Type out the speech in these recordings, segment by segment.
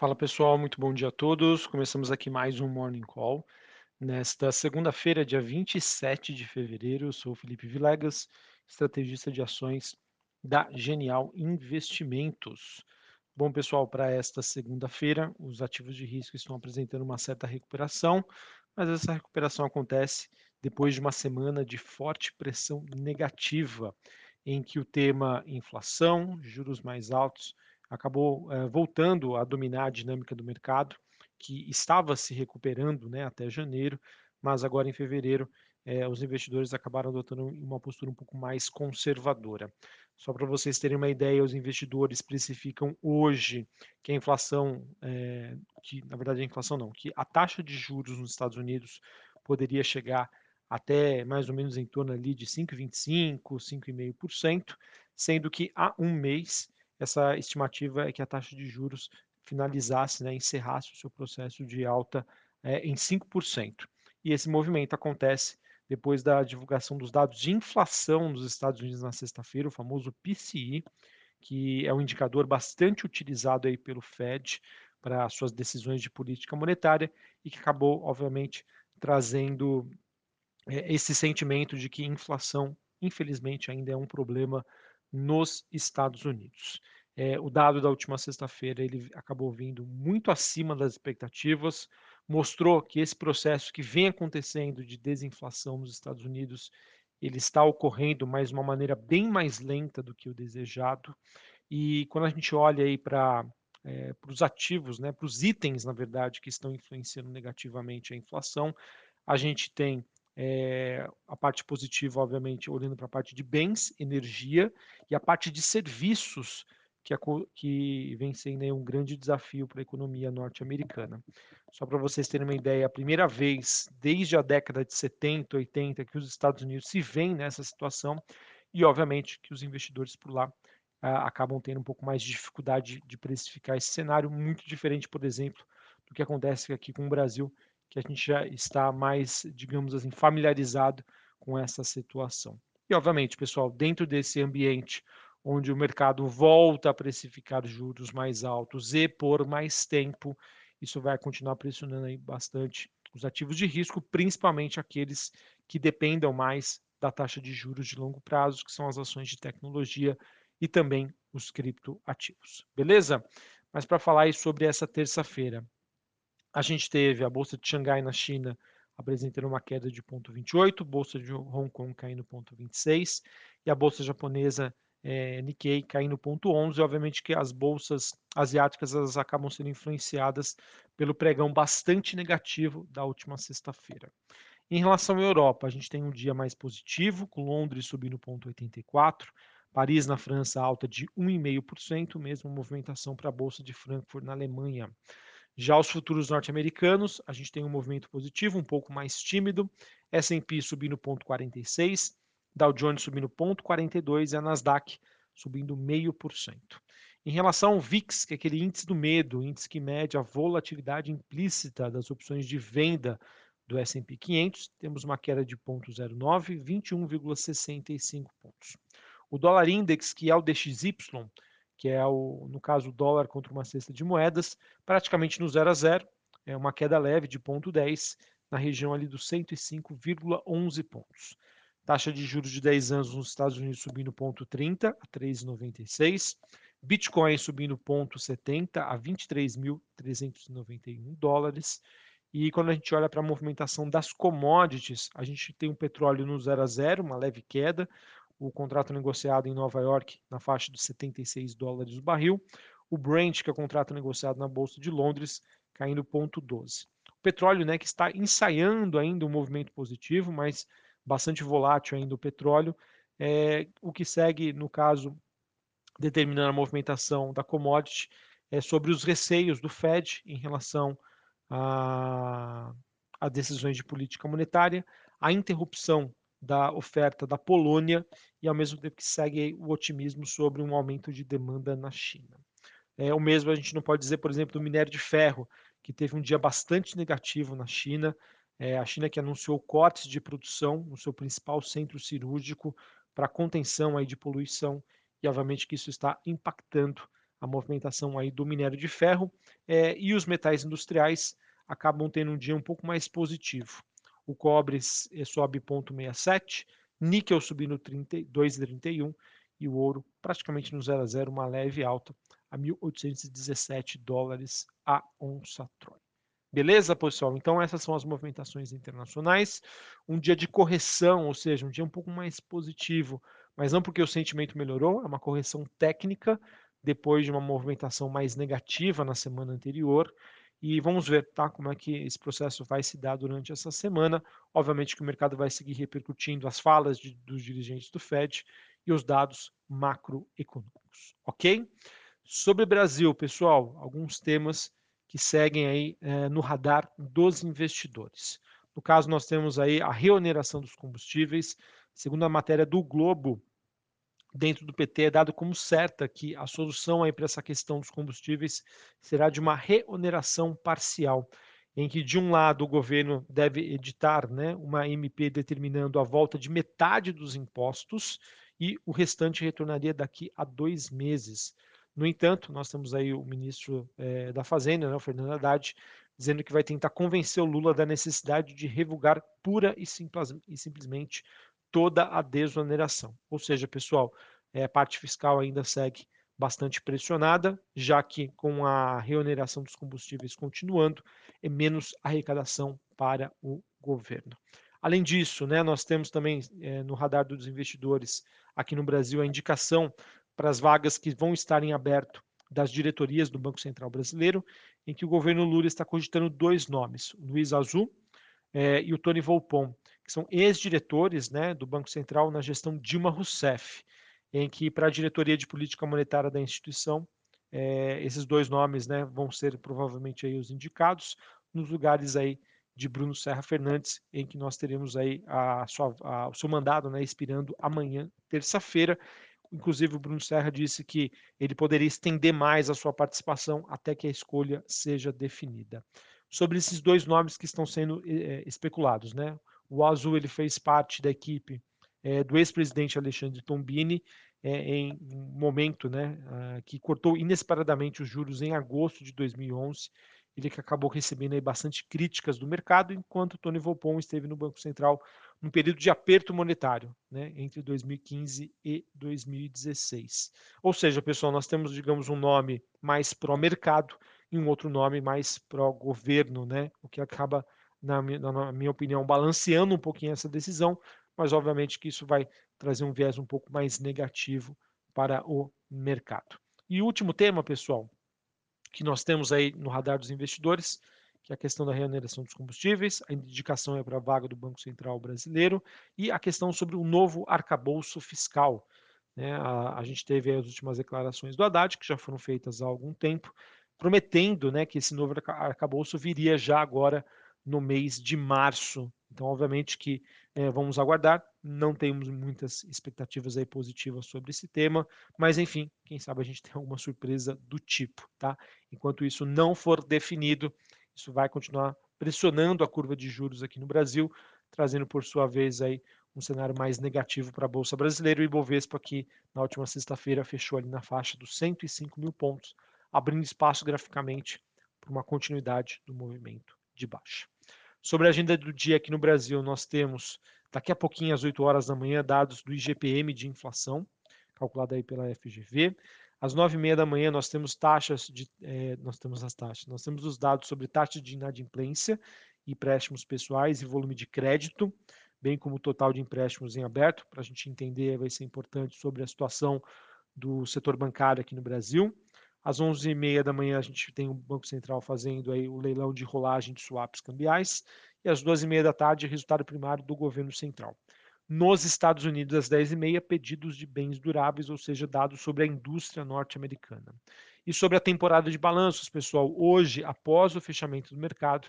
Fala pessoal, muito bom dia a todos. Começamos aqui mais um Morning Call. Nesta segunda-feira, dia 27 de fevereiro, eu sou o Felipe Vilegas, estrategista de ações da Genial Investimentos. Bom, pessoal, para esta segunda-feira, os ativos de risco estão apresentando uma certa recuperação, mas essa recuperação acontece depois de uma semana de forte pressão negativa, em que o tema inflação, juros mais altos, acabou eh, voltando a dominar a dinâmica do mercado, que estava se recuperando né, até janeiro, mas agora em fevereiro eh, os investidores acabaram adotando uma postura um pouco mais conservadora. Só para vocês terem uma ideia, os investidores precificam hoje que a inflação, eh, que na verdade a inflação não, que a taxa de juros nos Estados Unidos poderia chegar até mais ou menos em torno ali de 5,25%, 5,5%, sendo que há um mês essa estimativa é que a taxa de juros finalizasse, né, encerrasse o seu processo de alta é, em 5%. E esse movimento acontece depois da divulgação dos dados de inflação nos Estados Unidos na sexta-feira, o famoso PCI, que é um indicador bastante utilizado aí pelo Fed para suas decisões de política monetária e que acabou, obviamente, trazendo é, esse sentimento de que inflação, infelizmente, ainda é um problema nos Estados Unidos. É, o dado da última sexta-feira ele acabou vindo muito acima das expectativas, mostrou que esse processo que vem acontecendo de desinflação nos Estados Unidos ele está ocorrendo, mas de uma maneira bem mais lenta do que o desejado. E quando a gente olha aí para é, os ativos, né, para os itens, na verdade, que estão influenciando negativamente a inflação, a gente tem é, a parte positiva, obviamente, olhando para a parte de bens, energia, e a parte de serviços, que, a, que vem sendo um grande desafio para a economia norte-americana. Só para vocês terem uma ideia, a primeira vez desde a década de 70, 80 que os Estados Unidos se veem nessa situação, e obviamente que os investidores por lá ah, acabam tendo um pouco mais de dificuldade de precificar esse cenário, muito diferente, por exemplo, do que acontece aqui com o Brasil, que a gente já está mais, digamos assim, familiarizado com essa situação. E, obviamente, pessoal, dentro desse ambiente onde o mercado volta a precificar juros mais altos e por mais tempo, isso vai continuar pressionando aí bastante os ativos de risco, principalmente aqueles que dependam mais da taxa de juros de longo prazo, que são as ações de tecnologia e também os criptoativos. Beleza? Mas para falar aí sobre essa terça-feira, a gente teve a bolsa de Xangai na China apresentando uma queda de 0,28, bolsa de Hong Kong caindo 0,26 e a bolsa japonesa é, Nikkei caindo 0,11. Obviamente que as bolsas asiáticas elas acabam sendo influenciadas pelo pregão bastante negativo da última sexta-feira. Em relação à Europa, a gente tem um dia mais positivo, com Londres subindo 0,84, Paris na França alta de 1,5%, mesma movimentação para a bolsa de Frankfurt na Alemanha. Já os futuros norte-americanos, a gente tem um movimento positivo, um pouco mais tímido, S&P subindo 0,46, Dow Jones subindo 0,42 e a Nasdaq subindo 0,5%. Em relação ao VIX, que é aquele índice do medo, índice que mede a volatilidade implícita das opções de venda do S&P 500, temos uma queda de 0,09, 21,65 pontos. O dólar index, que é o DXY, que é, o, no caso, o dólar contra uma cesta de moedas, praticamente no 0 a 0, é uma queda leve de 0,10 na região ali dos 105,11 pontos. Taxa de juros de 10 anos nos Estados Unidos subindo 0,30 a 3,96. Bitcoin subindo 0,70 a 23.391 dólares. E quando a gente olha para a movimentação das commodities, a gente tem o petróleo no 0 a 0, uma leve queda, o contrato negociado em Nova York na faixa de 76 dólares o barril, o Brent, que é o contrato negociado na Bolsa de Londres, caindo 0,12. O petróleo, né, que está ensaiando ainda um movimento positivo, mas bastante volátil ainda o petróleo, é, o que segue, no caso, determinando a movimentação da commodity, é sobre os receios do Fed em relação a, a decisões de política monetária, a interrupção da oferta da Polônia e ao mesmo tempo que segue o otimismo sobre um aumento de demanda na China. É, o mesmo a gente não pode dizer, por exemplo, do minério de ferro, que teve um dia bastante negativo na China. É, a China que anunciou cortes de produção no seu principal centro cirúrgico para contenção aí de poluição e obviamente que isso está impactando a movimentação aí do minério de ferro é, e os metais industriais acabam tendo um dia um pouco mais positivo. O cobre eh, sobe 0,67, níquel subindo 2,31 e o ouro praticamente no 0 a 0, uma leve alta a 1.817 dólares a onça Troy. Beleza, pessoal? Então essas são as movimentações internacionais. Um dia de correção, ou seja, um dia um pouco mais positivo, mas não porque o sentimento melhorou, é uma correção técnica depois de uma movimentação mais negativa na semana anterior. E vamos ver tá, como é que esse processo vai se dar durante essa semana. Obviamente que o mercado vai seguir repercutindo as falas de, dos dirigentes do Fed e os dados macroeconômicos, ok? Sobre Brasil, pessoal, alguns temas que seguem aí é, no radar dos investidores. No caso, nós temos aí a reoneração dos combustíveis. Segundo a matéria do Globo, dentro do PT é dado como certa que a solução aí para essa questão dos combustíveis será de uma reoneração parcial, em que de um lado o governo deve editar né, uma MP determinando a volta de metade dos impostos e o restante retornaria daqui a dois meses. No entanto, nós temos aí o ministro é, da Fazenda, né, o Fernando Haddad, dizendo que vai tentar convencer o Lula da necessidade de revogar pura e, simples, e simplesmente toda a desoneração. Ou seja, pessoal, é, a parte fiscal ainda segue bastante pressionada, já que com a reoneração dos combustíveis continuando, é menos arrecadação para o governo. Além disso, né, nós temos também é, no radar dos investidores aqui no Brasil a indicação para as vagas que vão estar em aberto das diretorias do Banco Central Brasileiro, em que o governo Lula está cogitando dois nomes, Luiz Azul é, e o Tony Volpon, que são ex-diretores né, do Banco Central na gestão Dilma Rousseff, em que para a diretoria de política monetária da instituição, é, esses dois nomes né, vão ser provavelmente aí os indicados nos lugares aí de Bruno Serra Fernandes, em que nós teremos aí a sua, a, o seu mandado né, expirando amanhã, terça-feira. Inclusive, o Bruno Serra disse que ele poderia estender mais a sua participação até que a escolha seja definida. Sobre esses dois nomes que estão sendo é, especulados, né? O Azul ele fez parte da equipe é, do ex-presidente Alexandre Tombini é, em um momento, né, uh, que cortou inesperadamente os juros em agosto de 2011 ele que acabou recebendo aí bastante críticas do mercado, enquanto Tony Volpon esteve no Banco Central num período de aperto monetário, né, entre 2015 e 2016. Ou seja, pessoal, nós temos, digamos, um nome mais pró-mercado e um outro nome mais pró-governo, né, o que acaba, na minha, na minha opinião, balanceando um pouquinho essa decisão, mas obviamente que isso vai trazer um viés um pouco mais negativo para o mercado. E último tema, pessoal, que nós temos aí no radar dos investidores, que é a questão da remuneração dos combustíveis, a indicação é para a vaga do Banco Central brasileiro e a questão sobre o novo arcabouço fiscal. Né? A, a, gente teve as últimas declarações do Haddad, que já foram feitas há algum tempo, prometendo né, que esse novo arcabouço viria já agora no mês de março. Então, obviamente que é, vamos aguardar. Não temos muitas expectativas aí positivas sobre esse tema, mas enfim, quem sabe a gente tem alguma surpresa do tipo, tá? Enquanto isso não for definido, isso vai continuar pressionando a curva de juros aqui no Brasil, trazendo por sua vez aí um cenário mais negativo para a Bolsa Brasileira. O Ibovespa aqui na última sexta-feira fechou ali na faixa dos 105 mil pontos, abrindo espaço graficamente para uma continuidade do movimento de baixa. Sobre a agenda do dia aqui no Brasil, nós temos daqui a pouquinho, às 8 horas da manhã, dados do IGPM de inflação, calculado aí pela FGV. Às 9h30 da manhã, nós temos taxas de. É, nós temos as taxas, nós temos os dados sobre taxa de inadimplência, empréstimos pessoais e volume de crédito, bem como o total de empréstimos em aberto, para a gente entender, vai ser importante sobre a situação do setor bancário aqui no Brasil. Às 11h30 da manhã, a gente tem o Banco Central fazendo aí o leilão de rolagem de swaps cambiais. E às 2h30 da tarde, resultado primário do governo central. Nos Estados Unidos, às 10h30, pedidos de bens duráveis, ou seja, dados sobre a indústria norte-americana. E sobre a temporada de balanços, pessoal, hoje, após o fechamento do mercado,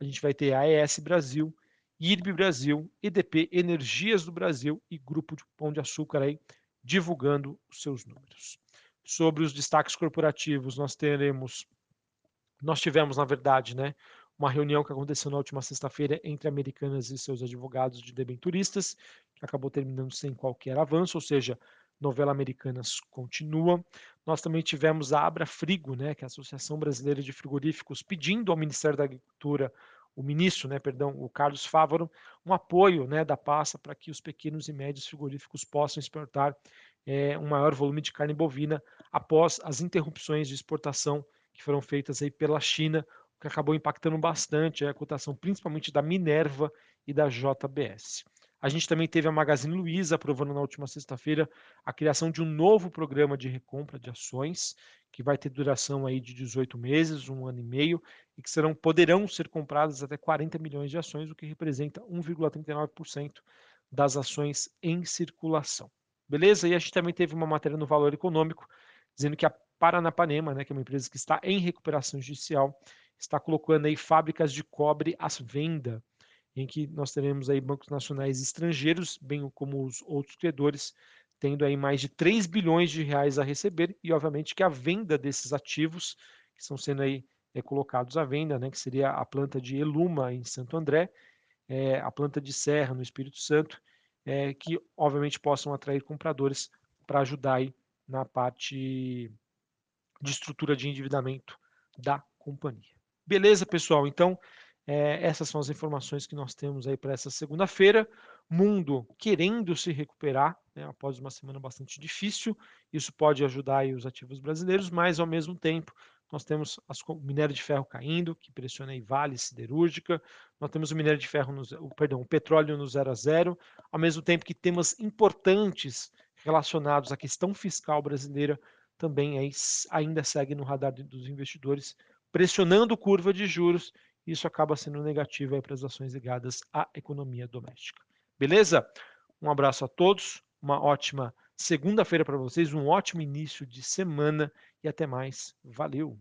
a gente vai ter a AES Brasil, IRB Brasil, EDP Energias do Brasil e Grupo de Pão de Açúcar aí divulgando os seus números. Sobre os destaques corporativos, nós teremos, nós tivemos, na verdade, né, uma reunião que aconteceu na última sexta-feira entre Americanas e seus advogados de debenturistas, que acabou terminando sem qualquer avanço, ou seja, novela Americanas continua. nós também tivemos a Abra Frigo, né, que é a Associação Brasileira de Frigoríficos, pedindo ao Ministério da Agricultura, o ministro, né, perdão, o Carlos Fávaro, um apoio né, da pasta para que os pequenos e médios frigoríficos possam exportar é, um maior volume de carne bovina após as interrupções de exportação que foram feitas aí pela China, o que acabou impactando bastante a cotação, principalmente da Minerva e da JBS. A gente também teve a Magazine Luiza aprovando na última sexta-feira a criação de um novo programa de recompra de ações, que vai ter duração aí de 18 meses, um ano e meio, e que serão, poderão ser compradas até 40 milhões de ações, o que representa 1,39% das ações em circulação. Beleza? E a gente também teve uma matéria no Valor Econômico, dizendo que a Paranapanema, né, que é uma empresa que está em recuperação judicial, está colocando aí fábricas de cobre à venda em que nós teremos aí bancos nacionais estrangeiros, bem como os outros credores, tendo aí mais de 3 bilhões de reais a receber e obviamente que a venda desses ativos que estão sendo aí é, colocados à venda, né, que seria a planta de Eluma em Santo André, é, a planta de Serra no Espírito Santo, é, que obviamente possam atrair compradores para ajudar aí na parte de estrutura de endividamento da companhia. Beleza, pessoal? Então, é, essas são as informações que nós temos aí para essa segunda-feira. Mundo querendo se recuperar né, após uma semana bastante difícil. Isso pode ajudar os ativos brasileiros, mas ao mesmo tempo nós temos as, o minério de ferro caindo, que pressiona aí Vale Siderúrgica. Nós temos o minério de ferro, no, o, perdão, o petróleo no zero a zero, ao mesmo tempo que temas importantes relacionados à questão fiscal brasileira também aí, ainda seguem no radar dos investidores, pressionando curva de juros isso acaba sendo negativo para as ações ligadas à economia doméstica. Beleza? Um abraço a todos, uma ótima segunda-feira para vocês, um ótimo início de semana e até mais. Valeu!